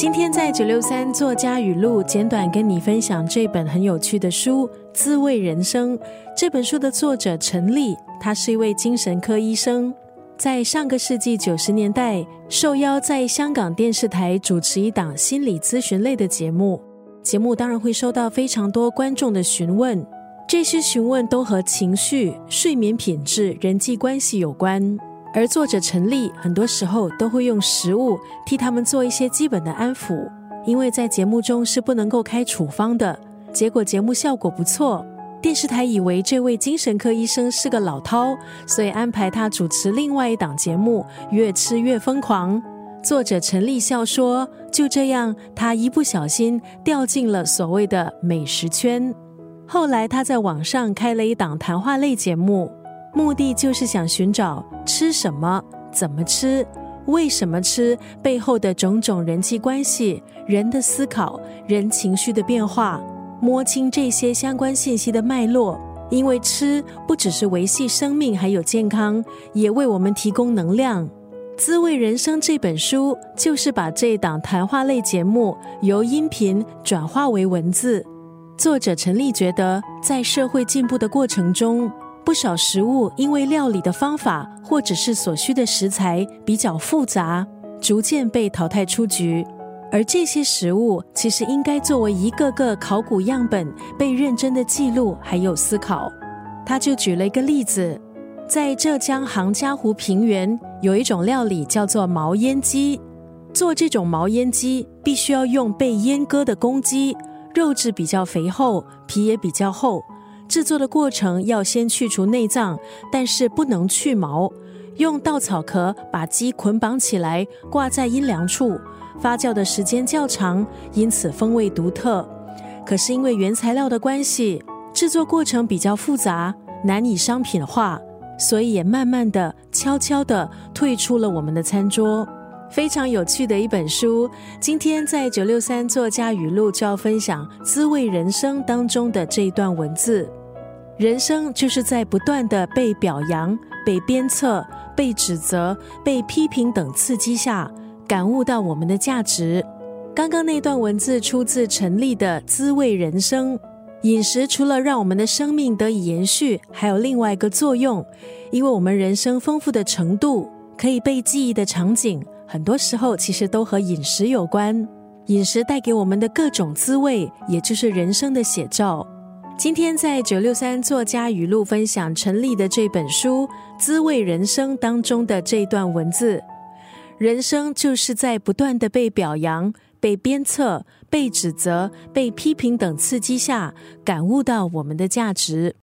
今天在九六三作家语录，简短跟你分享这本很有趣的书《滋味人生》。这本书的作者陈立，他是一位精神科医生，在上个世纪九十年代受邀在香港电视台主持一档心理咨询类的节目。节目当然会收到非常多观众的询问，这些询问都和情绪、睡眠品质、人际关系有关。而作者陈立很多时候都会用食物替他们做一些基本的安抚，因为在节目中是不能够开处方的。结果节目效果不错，电视台以为这位精神科医生是个老饕，所以安排他主持另外一档节目，越吃越疯狂。作者陈立笑说：“就这样，他一不小心掉进了所谓的美食圈。后来他在网上开了一档谈话类节目。”目的就是想寻找吃什么、怎么吃、为什么吃背后的种种人际关系、人的思考、人情绪的变化，摸清这些相关信息的脉络。因为吃不只是维系生命，还有健康，也为我们提供能量。《滋味人生》这本书就是把这档谈话类节目由音频转化为文字。作者陈立觉得，在社会进步的过程中。不少食物因为料理的方法或者是所需的食材比较复杂，逐渐被淘汰出局。而这些食物其实应该作为一个个考古样本被认真的记录还有思考。他就举了一个例子，在浙江杭嘉湖平原有一种料理叫做毛腌鸡。做这种毛腌鸡必须要用被阉割的公鸡，肉质比较肥厚，皮也比较厚。制作的过程要先去除内脏，但是不能去毛。用稻草壳把鸡捆绑起来，挂在阴凉处。发酵的时间较长，因此风味独特。可是因为原材料的关系，制作过程比较复杂，难以商品化，所以也慢慢的、悄悄的退出了我们的餐桌。非常有趣的一本书。今天在九六三作家语录就要分享《滋味人生》当中的这一段文字。人生就是在不断的被表扬、被鞭策、被指责、被批评等刺激下，感悟到我们的价值。刚刚那段文字出自陈立的《滋味人生》。饮食除了让我们的生命得以延续，还有另外一个作用，因为我们人生丰富的程度、可以被记忆的场景，很多时候其实都和饮食有关。饮食带给我们的各种滋味，也就是人生的写照。今天在九六三作家语录分享陈立的这本书《滋味人生》当中的这段文字：人生就是在不断的被表扬、被鞭策、被指责、被批评等刺激下，感悟到我们的价值。